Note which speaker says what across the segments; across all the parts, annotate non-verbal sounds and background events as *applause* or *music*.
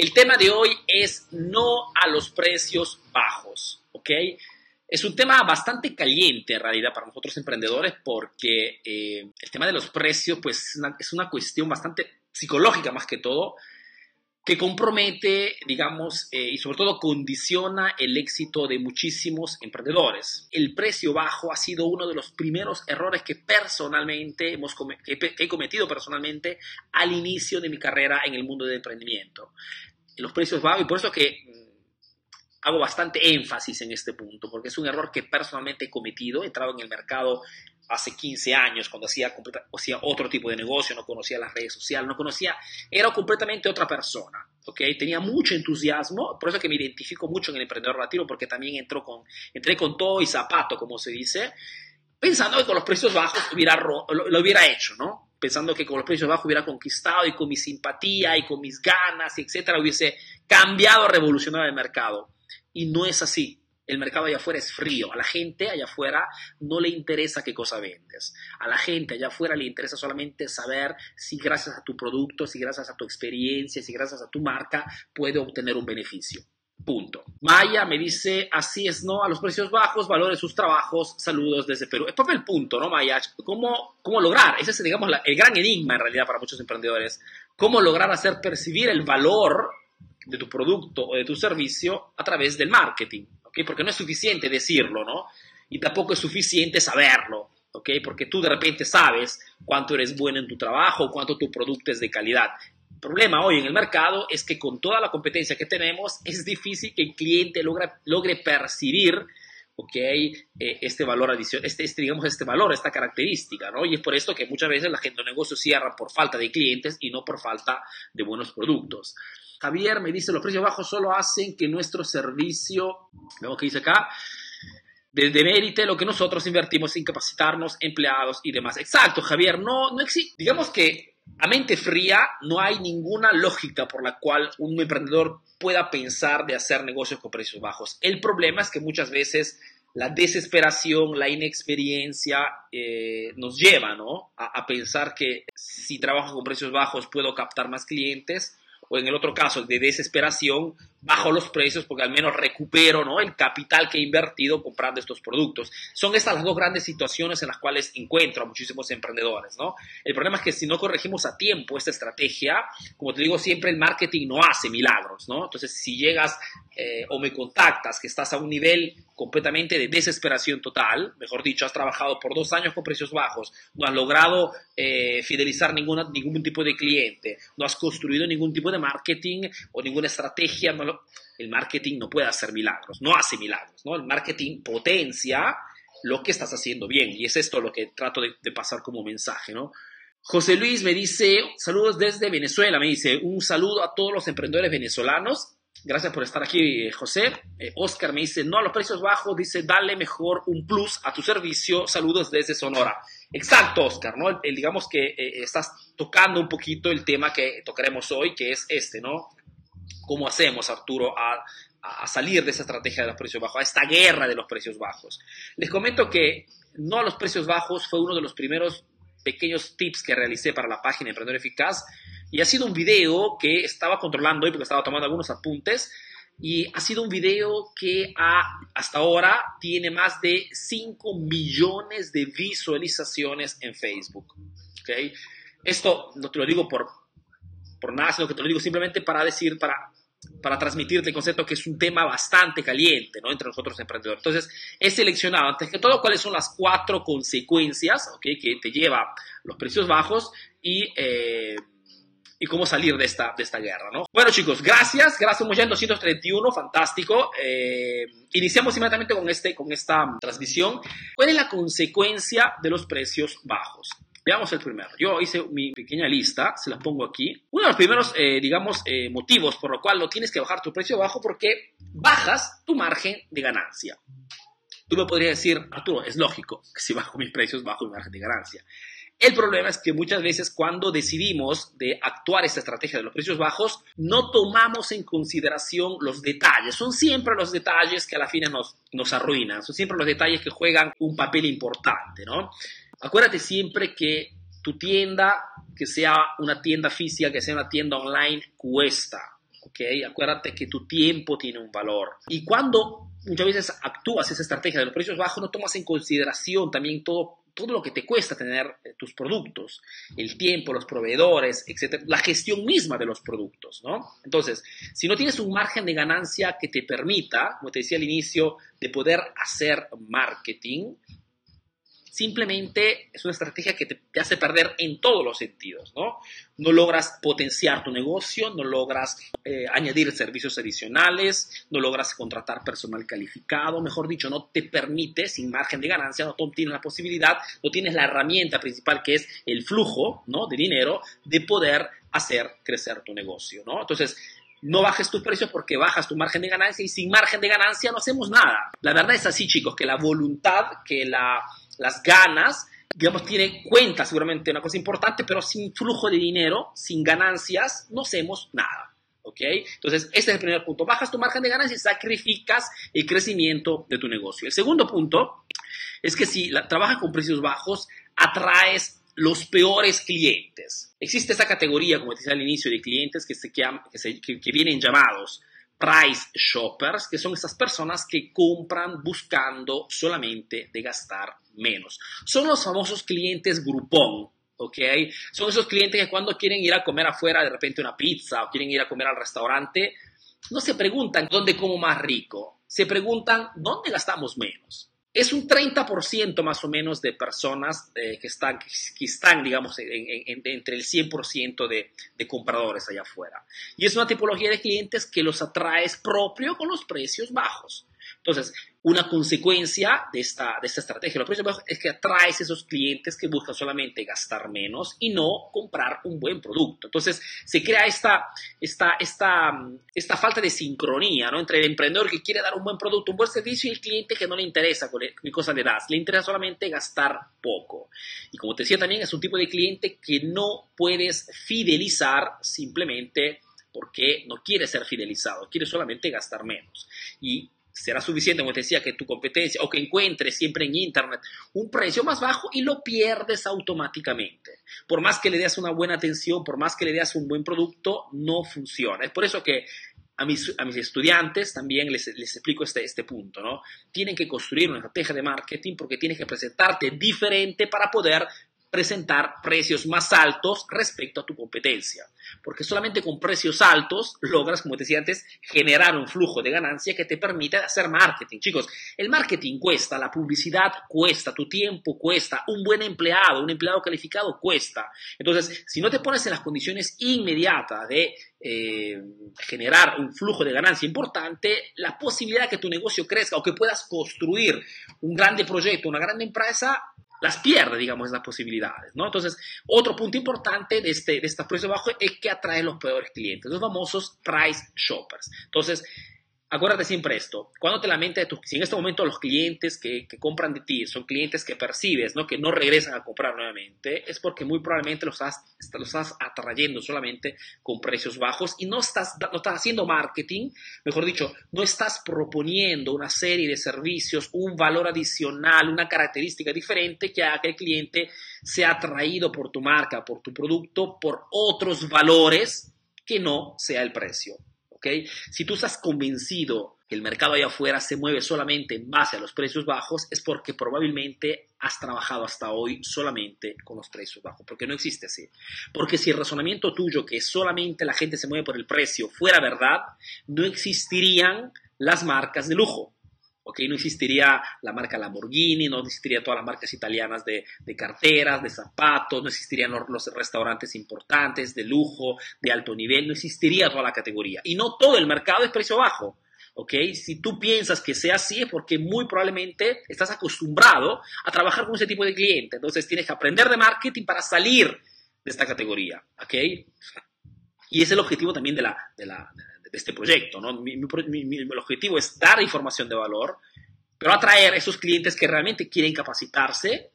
Speaker 1: El tema de hoy es no a los precios bajos, ¿ok? Es un tema bastante caliente en realidad para nosotros emprendedores porque eh, el tema de los precios pues es una cuestión bastante psicológica más que todo que compromete, digamos, eh, y sobre todo condiciona el éxito de muchísimos emprendedores. El precio bajo ha sido uno de los primeros errores que personalmente hemos que he cometido personalmente al inicio de mi carrera en el mundo del emprendimiento. Los precios bajos, y por eso que mm, hago bastante énfasis en este punto, porque es un error que personalmente he cometido. He entrado en el mercado hace 15 años, cuando hacía, otro tipo de negocio, no conocía las redes sociales, no conocía, era completamente otra persona, ¿ok? Tenía mucho entusiasmo, por eso que me identifico mucho en el emprendedor latino, porque también entró con, entré con todo y zapato, como se dice, pensando que con los precios bajos lo hubiera hecho, ¿no? Pensando que con los precios bajos hubiera conquistado y con mi simpatía y con mis ganas, etcétera, hubiese cambiado, revolucionado el mercado. Y no es así el mercado allá afuera es frío. A la gente allá afuera no le interesa qué cosa vendes. A la gente allá afuera le interesa solamente saber si gracias a tu producto, si gracias a tu experiencia, si gracias a tu marca puede obtener un beneficio. Punto. Maya me dice, así es, ¿no? A los precios bajos, valore sus trabajos, saludos desde Perú. Es el punto, ¿no, Maya? ¿Cómo, cómo lograr? Ese es, digamos, el gran enigma en realidad para muchos emprendedores. ¿Cómo lograr hacer percibir el valor de tu producto o de tu servicio a través del marketing? Porque no es suficiente decirlo, ¿no? Y tampoco es suficiente saberlo, ¿ok? Porque tú de repente sabes cuánto eres bueno en tu trabajo, cuánto tu producto es de calidad. Problema hoy en el mercado es que con toda la competencia que tenemos es difícil que el cliente logre, logre percibir ¿ok? Eh, este valor adicional, este, este, digamos, este valor, esta característica, ¿no? Y es por esto que muchas veces la gente de negocios cierra por falta de clientes y no por falta de buenos productos. Javier me dice, los precios bajos solo hacen que nuestro servicio, vemos que dice acá, desde mérite lo que nosotros invertimos en capacitarnos, empleados y demás. Exacto, Javier, no, no existe, digamos que a mente fría no hay ninguna lógica por la cual un emprendedor pueda pensar de hacer negocios con precios bajos. El problema es que muchas veces la desesperación, la inexperiencia eh, nos lleva ¿no? a, a, pensar que si trabajo con precios bajos puedo captar más clientes o en el otro caso de desesperación, bajo los precios porque al menos recupero ¿no? el capital que he invertido comprando estos productos. Son estas las dos grandes situaciones en las cuales encuentro a muchísimos emprendedores. ¿no? El problema es que si no corregimos a tiempo esta estrategia, como te digo siempre, el marketing no hace milagros. ¿no? Entonces, si llegas eh, o me contactas que estás a un nivel completamente de desesperación total, mejor dicho, has trabajado por dos años con precios bajos, no has logrado eh, fidelizar ningún tipo de cliente, no has construido ningún tipo de marketing o ninguna estrategia, el marketing no puede hacer milagros, no hace milagros, ¿no? El marketing potencia lo que estás haciendo bien y es esto lo que trato de, de pasar como mensaje, ¿no? José Luis me dice, saludos desde Venezuela, me dice, un saludo a todos los emprendedores venezolanos Gracias por estar aquí, eh, José. Eh, Oscar me dice, no a los precios bajos, dice, dale mejor un plus a tu servicio. Saludos desde Sonora. Exacto, Oscar, ¿no? digamos que eh, estás tocando un poquito el tema que tocaremos hoy, que es este, ¿no? ¿Cómo hacemos, Arturo, a, a salir de esa estrategia de los precios bajos, a esta guerra de los precios bajos? Les comento que no a los precios bajos fue uno de los primeros pequeños tips que realicé para la página Emprendedor Eficaz y ha sido un video que estaba controlando hoy porque estaba tomando algunos apuntes. Y ha sido un video que hasta ahora tiene más de 5 millones de visualizaciones en Facebook. ¿okay? Esto no te lo digo por, por nada, sino que te lo digo simplemente para decir, para, para transmitirte el concepto que es un tema bastante caliente ¿no? entre nosotros emprendedores. Entonces, he seleccionado, antes que todo, cuáles son las cuatro consecuencias que te lleva los precios bajos y... Eh, y cómo salir de esta, de esta guerra, ¿no? Bueno, chicos, gracias, gracias, ya en 231, fantástico. Eh, iniciamos inmediatamente con, este, con esta transmisión. ¿Cuál es la consecuencia de los precios bajos? Veamos el primero. Yo hice mi pequeña lista, se la pongo aquí. Uno de los primeros, eh, digamos, eh, motivos por lo cual no tienes que bajar tu precio bajo porque bajas tu margen de ganancia. Tú me podrías decir, Arturo, es lógico que si bajo mis precios bajo mi margen de ganancia. El problema es que muchas veces cuando decidimos de actuar esta estrategia de los precios bajos, no tomamos en consideración los detalles. Son siempre los detalles que a la fin nos, nos arruinan, son siempre los detalles que juegan un papel importante, ¿no? Acuérdate siempre que tu tienda, que sea una tienda física, que sea una tienda online, cuesta. ¿ok? Acuérdate que tu tiempo tiene un valor. Y cuando muchas veces actúas esa estrategia de los precios bajos, no tomas en consideración también todo todo lo que te cuesta tener eh, tus productos, el tiempo, los proveedores, etcétera, la gestión misma de los productos, ¿no? Entonces, si no tienes un margen de ganancia que te permita, como te decía al inicio, de poder hacer marketing, simplemente es una estrategia que te, hace perder en todos los sentidos, ¿no? No logras potenciar tu negocio, no logras eh, añadir servicios adicionales, no logras contratar personal calificado, mejor dicho, no te permite, sin margen de ganancia, no tienes la posibilidad, no tienes la herramienta principal que es el flujo, ¿no? De dinero, de poder hacer crecer tu negocio, ¿no? Entonces, no bajes tus precios porque bajas tu margen de ganancia y sin margen de ganancia no hacemos nada. La verdad es así, chicos, que la voluntad, que la las ganas, digamos, tiene cuenta seguramente una cosa importante, pero sin flujo de dinero, sin ganancias, no hacemos nada. ¿Ok? Entonces, este es el primer punto. Bajas tu margen de ganancia y sacrificas el crecimiento de tu negocio. El segundo punto es que si trabajas con precios bajos, atraes los peores clientes. Existe esa categoría, como decía al inicio, de clientes que, se, que, que vienen llamados price shoppers, que son esas personas que compran buscando solamente de gastar menos. Son los famosos clientes grupón, ¿ok? Son esos clientes que cuando quieren ir a comer afuera de repente una pizza o quieren ir a comer al restaurante, no se preguntan dónde como más rico, se preguntan dónde gastamos menos es un 30% más o menos de personas eh, que, están, que están, digamos, entre el 100% de, de, compradores allá afuera. Y es una tipología de clientes que los atraes propio con los precios bajos. Entonces, una consecuencia de esta, de esta estrategia es que atraes esos clientes que buscan solamente gastar menos y no comprar un buen producto. Entonces, se crea esta, esta, esta, esta falta de sincronía ¿no? entre el emprendedor que quiere dar un buen producto, un buen servicio y el cliente que no le interesa qué cosa le das. Le interesa solamente gastar poco. Y como te decía también, es un tipo de cliente que no puedes fidelizar simplemente porque no quiere ser fidelizado, quiere solamente gastar menos. Y será suficiente, como te decía, que tu competencia o que encuentres siempre en Internet un precio más bajo y lo pierdes automáticamente. Por más que le des una buena atención, por más que le des un buen producto, no funciona. Es por eso que a mis, a mis estudiantes también les, les explico este, este punto, ¿no? Tienen que construir una estrategia de marketing porque tienes que presentarte diferente para poder presentar precios más altos respecto a tu competencia. Porque solamente con precios altos logras, como te decía antes, generar un flujo de ganancia que te permite hacer marketing. Chicos, el marketing cuesta, la publicidad cuesta, tu tiempo cuesta, un buen empleado, un empleado calificado cuesta. Entonces, si no te pones en las condiciones inmediatas de eh, generar un flujo de ganancia importante, la posibilidad de que tu negocio crezca o que puedas construir un grande proyecto, una grande empresa, las pierde, digamos, esas posibilidades, ¿no? Entonces, otro punto importante de este, de esta precio bajo es que atrae los peores clientes, los famosos price shoppers. Entonces, acuérdate siempre esto, cuando te lamentes, si en este momento los clientes que, compran de ti son clientes que percibes, ¿no? que no regresan a comprar nuevamente, es porque muy probablemente los estás, los estás atrayendo solamente con precios bajos y no estás, no estás haciendo marketing, mejor dicho, no estás proponiendo una serie de servicios, un valor adicional, una característica diferente que haga que el cliente sea atraído por tu marca, por tu producto, por otros valores que no sea el precio. Si tú estás convencido que el mercado allá afuera se mueve solamente en base a los precios bajos, es porque probablemente has trabajado hasta hoy solamente con los precios bajos, porque no existe así. Porque si el razonamiento tuyo que solamente la gente se mueve por el precio fuera verdad, no existirían las marcas de lujo. No existiría la marca Lamborghini, no existirían todas las marcas italianas de, carteras, de zapatos, no existirían los, restaurantes importantes de lujo, de alto nivel, no existiría toda la categoría. Y no todo el mercado es precio bajo. ¿ok? Si tú piensas que sea así es porque muy probablemente estás acostumbrado a trabajar con ese tipo de cliente. Entonces tienes que aprender de marketing para salir de esta categoría, ¿ok? Y es el objetivo también de la, de la, de este proyecto. ¿no? Mi, el objetivo es dar información de valor, pero atraer a esos clientes que realmente quieren capacitarse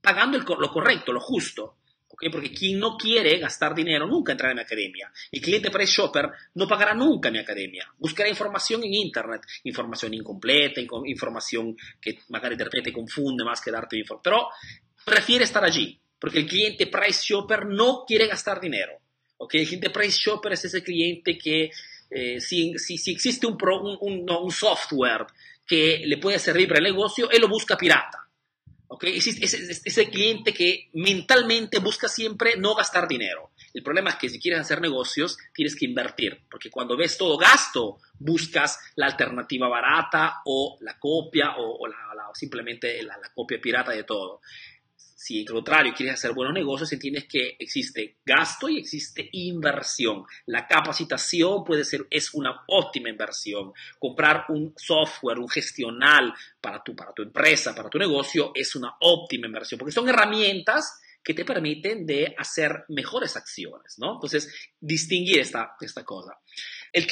Speaker 1: pagando lo correcto, lo justo. ¿okay? Porque quien no quiere gastar dinero nunca entrará en mi academia. El cliente price shopper no pagará nunca mi academia. Buscará información en Internet, información incompleta, información que magari de repente confunde más que darte información. Pero prefiere estar allí, porque el cliente price shopper no quiere gastar dinero. ¿Ok? El cliente price shopper es ese cliente que eh, si, si, existe un, un, un, software que le puede servir para el negocio, él lo busca pirata. ¿ok? Es, ese cliente que mentalmente busca siempre no gastar dinero. El problema es que si quieres hacer negocios, tienes que invertir, porque cuando ves todo gasto, buscas la alternativa barata o la copia o, simplemente la, copia pirata de todo. Si al contrario quieres hacer buenos negocios, entiendes que existe gasto y existe inversión. La capacitación puede ser, es una óptima inversión. Comprar un software, un gestional para tu, para tu empresa, para tu negocio, es una óptima inversión, porque son herramientas que te permiten de hacer mejores acciones, ¿no? Entonces, distinguir esta, esta cosa.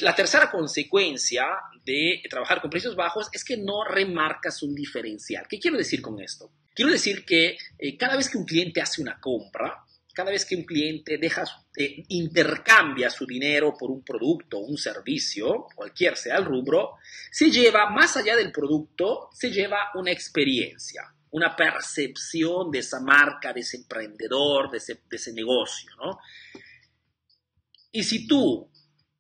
Speaker 1: La tercera consecuencia de trabajar con precios bajos es que no remarcas un diferencial. ¿Qué quiero decir con esto? Quiero decir que eh, cada vez que un cliente hace una compra, cada vez que un cliente eh, intercambia su dinero por un producto un servicio, cualquier sea el rubro, se lleva, más allá del producto, se lleva una experiencia una percepción de esa marca, de ese emprendedor, de ese, negocio, ¿no? Y si tú,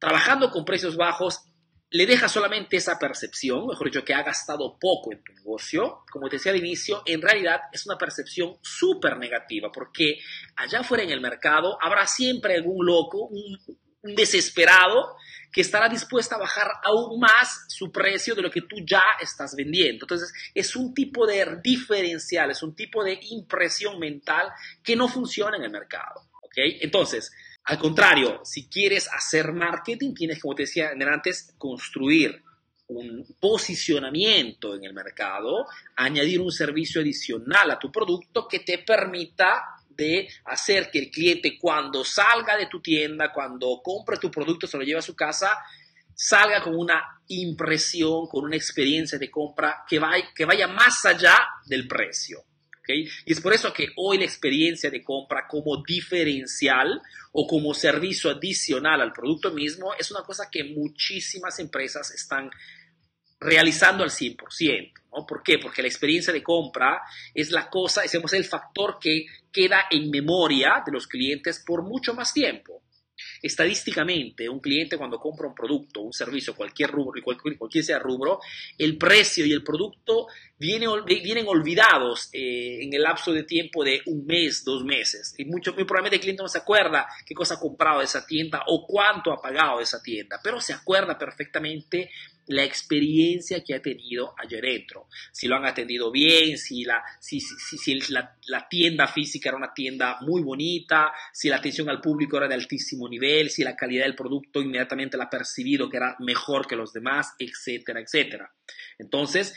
Speaker 1: trabajando con precios bajos, le dejas solamente esa percepción, mejor dicho, que ha gastado poco en tu negocio, como te decía al inicio, en realidad es una percepción súper negativa, porque allá afuera en el mercado habrá siempre algún loco, un, desesperado que estará dispuesta a bajar aún más su precio de lo que tú ya estás vendiendo. Entonces, es un tipo de diferencial, es un tipo de impresión mental que no funciona en el mercado. ¿ok? Entonces, al contrario, si quieres hacer marketing, tienes, como te decía antes, construir un posicionamiento en el mercado, añadir un servicio adicional a tu producto que te permita de hacer que el cliente cuando salga de tu tienda, cuando compre tu producto, se lo lleve a su casa, salga con una impresión, con una experiencia de compra que vaya, que vaya más allá del precio. Y es por eso que hoy la experiencia de compra como diferencial o como servicio adicional al producto mismo es una cosa que muchísimas empresas están realizando al 100%. ¿no? ¿Por qué? Porque la experiencia de compra es la cosa, es el factor que queda en memoria de los clientes por mucho más tiempo. Estadísticamente, un cliente cuando compra un producto, un servicio, cualquier rubro, cualquier, cualquier sea rubro, el precio y el producto vienen, vienen olvidados eh, en el lapso de tiempo de un mes, dos meses. Y mucho, muy probablemente el cliente no se acuerda qué cosa ha comprado de esa tienda o cuánto ha pagado de esa tienda, pero se acuerda perfectamente la experiencia que ha tenido allá adentro. Si lo han atendido bien, si, la, si, la, la, tienda física era una tienda muy bonita, si la atención al público era de altísimo nivel, si la calidad del producto inmediatamente la ha percibido que era mejor que los demás, etcétera, etcétera. Entonces,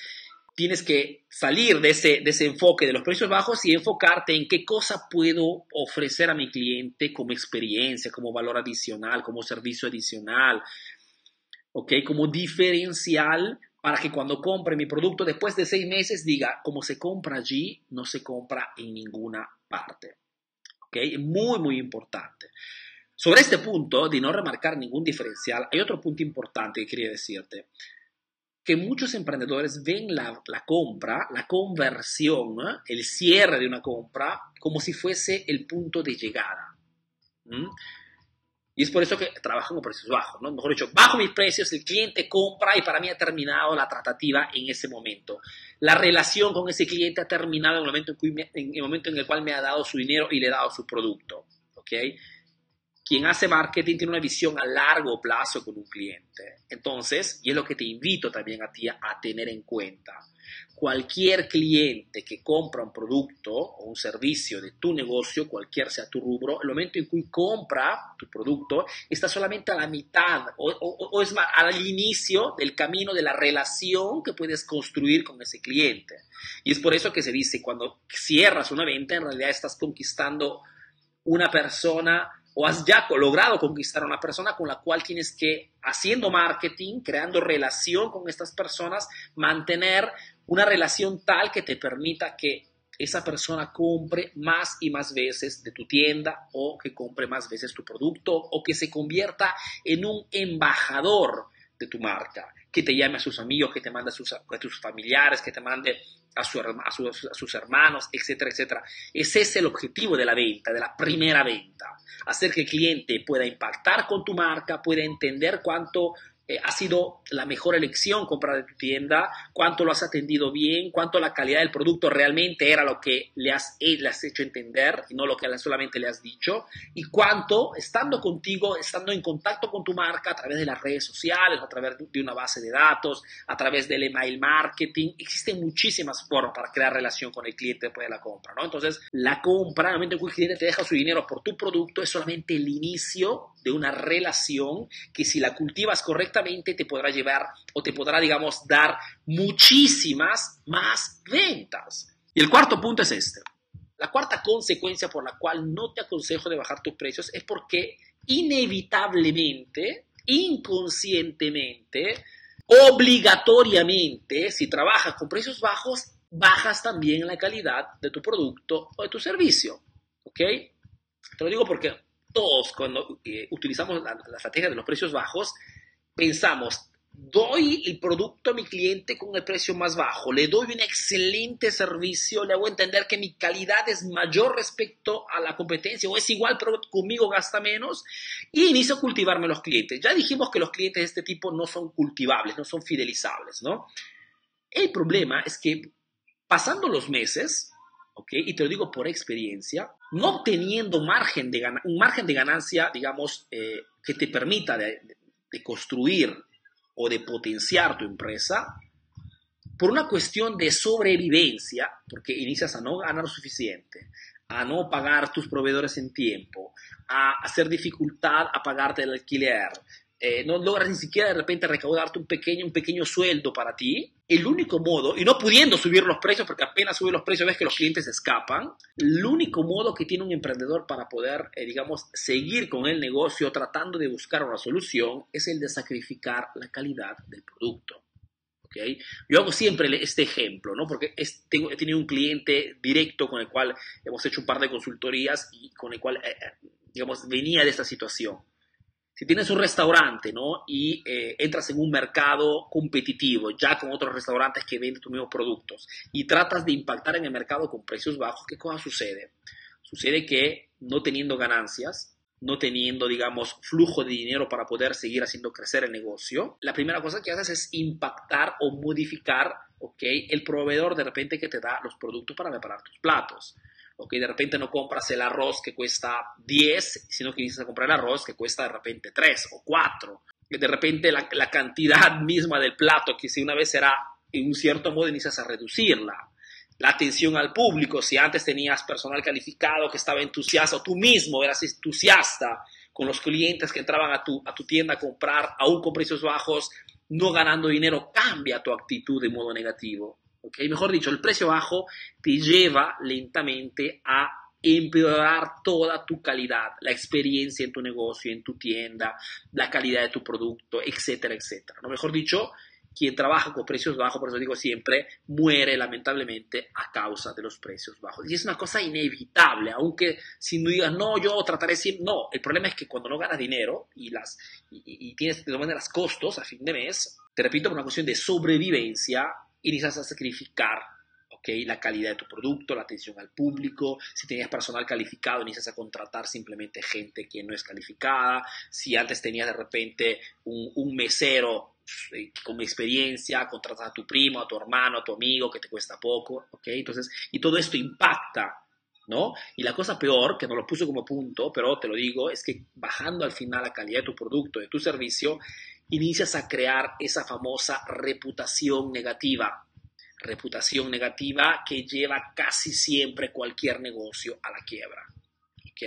Speaker 1: tienes que salir de ese, de ese enfoque de los precios bajos y enfocarte en qué cosa puedo ofrecer a mi cliente como experiencia, como valor adicional, como servicio adicional, ¿ok? Como diferencial para que cuando compre mi producto después de seis meses diga, como se compra allí, no se compra en ninguna parte. ¿Ok? Muy, muy importante. Sobre este punto de no remarcar ningún diferencial, hay otro punto importante que quería decirte. Que muchos emprendedores ven la, compra, la conversión, el cierre de una compra, como si fuese el punto de llegada. Y es por eso que trabajo con precios bajos, ¿no? Mejor dicho, bajo mis precios, el cliente compra y para mí ha terminado la tratativa en ese momento. La relación con ese cliente ha terminado en el momento en, el, momento en el cual me ha dado su dinero y le he dado su producto, ¿ok? Quien hace marketing tiene una visión a largo plazo con un cliente. Entonces, y es lo que te invito también a ti a tener en cuenta cualquier cliente que compra un producto o un servicio de tu negocio, cualquier sea tu rubro, el momento en que compra tu producto, está solamente a la mitad o, es más, al inicio del camino de la relación que puedes construir con ese cliente. Y es por eso que se dice, cuando cierras una venta, en realidad estás conquistando una persona o has ya logrado conquistar a una persona con la cual tienes que, haciendo marketing, creando relación con estas personas, mantener una relación tal que te permita que esa persona compre más y más veces de tu tienda o que compre más veces tu producto o que se convierta en un embajador de tu marca, que te llame a sus amigos, que te mande a sus, a tus familiares, que te mande a, sus hermanos, etcétera, etcétera. Ese es el objetivo de la venta, de la primera venta. Hacer que el cliente pueda impactar con tu marca, pueda entender cuánto eh, ha sido la mejor elección comprar de tu tienda, cuánto lo has atendido bien, cuánto la calidad del producto realmente era lo que le has, eh, le has hecho entender y no lo que solamente le has dicho, y cuánto estando contigo, estando en contacto con tu marca a través de las redes sociales, a través de una base de datos, a través del email marketing, existen muchísimas formas para crear relación con el cliente después de la compra, ¿no? Entonces, la compra, el momento en que el cliente te deja su dinero por tu producto, es solamente el inicio de una relación que si la cultivas correctamente te podrá llevar o te podrá, digamos, dar muchísimas más ventas. Y el cuarto punto es este. La cuarta consecuencia por la cual no te aconsejo de bajar tus precios es porque inevitablemente, inconscientemente, obligatoriamente, si trabajas con precios bajos, bajas también la calidad de tu producto o de tu servicio. ¿Ok? Te lo digo porque todos cuando eh, utilizamos la, estrategia de los precios bajos, pensamos, doy el producto a mi cliente con el precio más bajo, le doy un excelente servicio, le hago entender que mi calidad es mayor respecto a la competencia o es igual, pero conmigo gasta menos y inicio a cultivarme los clientes. Ya dijimos que los clientes de este tipo no son cultivables, no son fidelizables, ¿no? El problema es que pasando los meses, y te lo digo por experiencia, no teniendo margen de un margen de ganancia, digamos, eh, que te permita construir o de potenciar tu empresa, por una cuestión de sobrevivencia, porque inicias a no ganar suficiente, a no pagar tus proveedores en tiempo, a hacer dificultad a pagarte el alquiler, eh, no logras ni siquiera de repente recaudarte un pequeño, un pequeño sueldo para ti, el único modo, y no pudiendo subir los precios, porque apenas sube los precios ves que los clientes escapan, el único modo que tiene un emprendedor para poder, eh, digamos, seguir con el negocio tratando de buscar una solución es el de sacrificar la calidad del producto. ¿Okay? Yo hago siempre este ejemplo, ¿no? porque tengo, he tenido un cliente directo con el cual hemos hecho un par de consultorías y con el cual, eh, digamos, venía de esta situación si tienes un restaurante, ¿no? Y eh, entras en un mercado competitivo, ya con otros restaurantes que venden tus mismos productos, y tratas de impactar en el mercado con precios bajos, ¿qué cosa sucede? Sucede que no teniendo ganancias, no teniendo, digamos, flujo de dinero para poder seguir haciendo crecer el negocio, la primera cosa que haces es impactar o modificar, ¿ok? El proveedor de repente que te da los productos para preparar tus platos. ¿Ok? De repente no compras el arroz que cuesta 10, sino que inicias a comprar el arroz que cuesta de repente 3 o 4. De repente la, cantidad *laughs* misma del plato, que si una vez era en un cierto modo, inicias a reducirla. La atención al público, si antes tenías personal calificado que estaba entusiasta, tú mismo eras entusiasta con los clientes que entraban a tu, a tu tienda a comprar, aún con precios bajos, no ganando dinero, cambia tu actitud de modo negativo. Mejor dicho, el precio bajo te lleva lentamente a empeorar toda tu calidad, la experiencia en tu negocio, en tu tienda, la calidad de tu producto, etcétera, etcétera. ¿no? Mejor dicho, quien trabaja con precios bajos, por eso digo siempre, muere lamentablemente a causa de los precios bajos. Y es una cosa inevitable, aunque si no digas, no, yo trataré siempre, no, el problema es que cuando no ganas dinero y, las, y, tienes de todas maneras costos a fin de mes, te repito, por una cuestión de sobrevivencia, inicias a sacrificar ¿okay? la calidad de tu producto, la atención al público. Si tenías personal calificado, inicias a contratar simplemente gente que no es calificada. Si antes tenías de repente un, mesero eh, con experiencia, contratas a tu primo, a tu hermano, a tu amigo que te cuesta poco, ¿ok? Entonces, y todo esto impacta, ¿no? Y la cosa peor, que no lo puse como punto, pero te lo digo, es que bajando al final la calidad de tu producto, de tu servicio, inicias a crear esa famosa reputación negativa. Reputación negativa que lleva casi siempre cualquier negocio a la quiebra.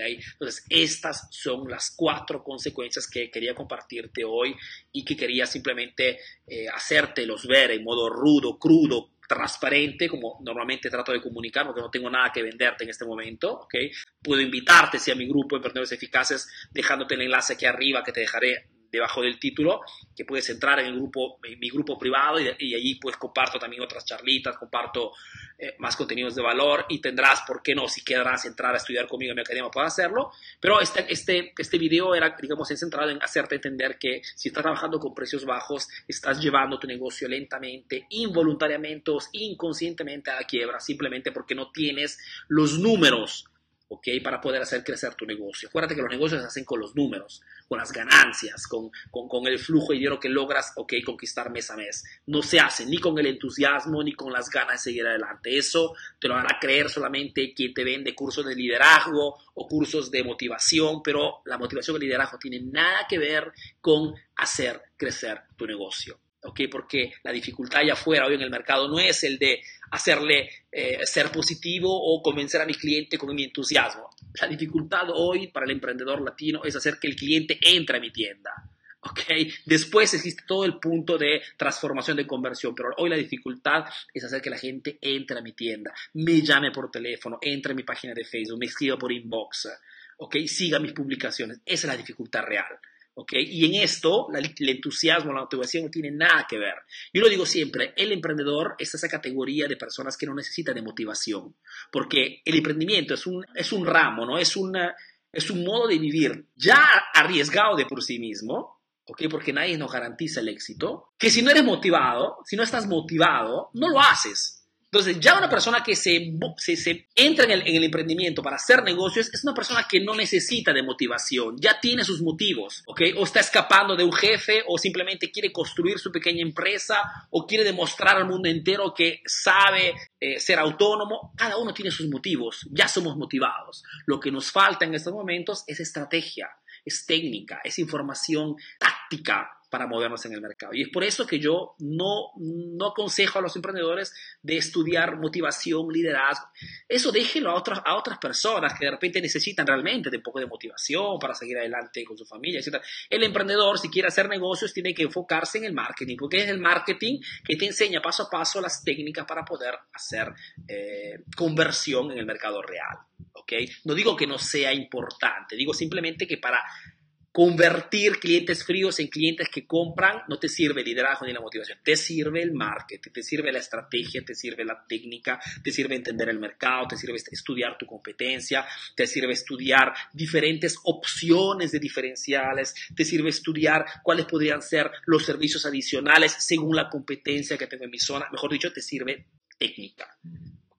Speaker 1: Entonces, estas son las cuatro consecuencias que quería compartirte hoy y que quería simplemente eh, hacértelos ver en modo rudo, crudo, transparente, como normalmente trato de comunicar, porque no tengo nada que venderte en este momento, ¿ok? Puedo invitarte, si a mi grupo de emprendedores eficaces, dejándote el enlace aquí arriba que te dejaré debajo del título, que puedes entrar en, el grupo, en mi grupo privado y, allí pues comparto también otras charlitas, comparto eh, más contenidos de valor y tendrás, ¿por qué no? Si querrás entrar a estudiar conmigo en mi academia, puedes hacerlo. Pero este, este, este video era, digamos, centrado en hacerte entender que si estás trabajando con precios bajos, estás llevando tu negocio lentamente, involuntariamente inconscientemente a la quiebra, simplemente porque no tienes los números ¿ok? Para poder hacer crecer tu negocio. Acuérdate que los negocios se hacen con los números, con las ganancias, con, con, el flujo de dinero que logras, ¿ok? Conquistar mes a mes. No se hace ni con el entusiasmo ni con las ganas de seguir adelante. Eso te lo hará creer solamente quien te vende cursos de liderazgo o cursos de motivación, pero la motivación y liderazgo tiene nada que ver con hacer crecer tu negocio. ¿Ok? Porque la dificultad allá afuera hoy en el mercado no es el de hacerle eh, ser positivo o convencer a mi cliente con mi entusiasmo. La dificultad hoy para el emprendedor latino es hacer que el cliente entre a mi tienda. ¿ok? Después existe todo el punto de transformación de conversión, pero hoy la dificultad es hacer que la gente entre a mi tienda, me llame por teléfono, entre a mi página de Facebook, me escriba por inbox, ¿ok? Siga mis publicaciones. Esa es la dificultad real. Y en esto, el entusiasmo, la motivación no tiene nada que ver. Yo lo digo siempre, el emprendedor es esa categoría de personas que no necesitan de motivación, porque el emprendimiento es un, es un ramo, ¿no? Es, una, es un modo de vivir ya arriesgado de por sí mismo, ¿ok? Porque nadie nos garantiza el éxito, que si no eres motivado, si no estás motivado, no lo haces. Entonces, ya una persona que se, se, entra en el, emprendimiento para hacer negocios es una persona que no necesita de motivación, ya tiene sus motivos, ¿ok? O está escapando de un jefe, o simplemente quiere construir su pequeña empresa, o quiere demostrar al mundo entero que sabe eh, ser autónomo. Cada uno tiene sus motivos, ya somos motivados. Lo que nos falta en estos momentos es estrategia, es técnica, es información táctica para movernos en el mercado. Y es por eso que yo no, no aconsejo a los emprendedores de estudiar motivación, liderazgo. Eso déjelo a otras, a otras personas que de repente necesitan realmente de un poco de motivación para seguir adelante con su familia, etc. El emprendedor, si quiere hacer negocios, tiene que enfocarse en el marketing, porque es el marketing que te enseña paso a paso las técnicas para poder hacer eh, conversión en el mercado real. ¿okay? No digo que no sea importante, digo simplemente que para convertir clientes fríos en clientes que compran no te sirve el liderazgo ni la motivación, te sirve el marketing, te sirve la estrategia, te sirve la técnica, te sirve entender el mercado, te sirve estudiar tu competencia, te sirve estudiar diferentes opciones de diferenciales, te sirve estudiar cuáles podrían ser los servicios adicionales según la competencia que tengo en mi zona, mejor dicho, te sirve técnica.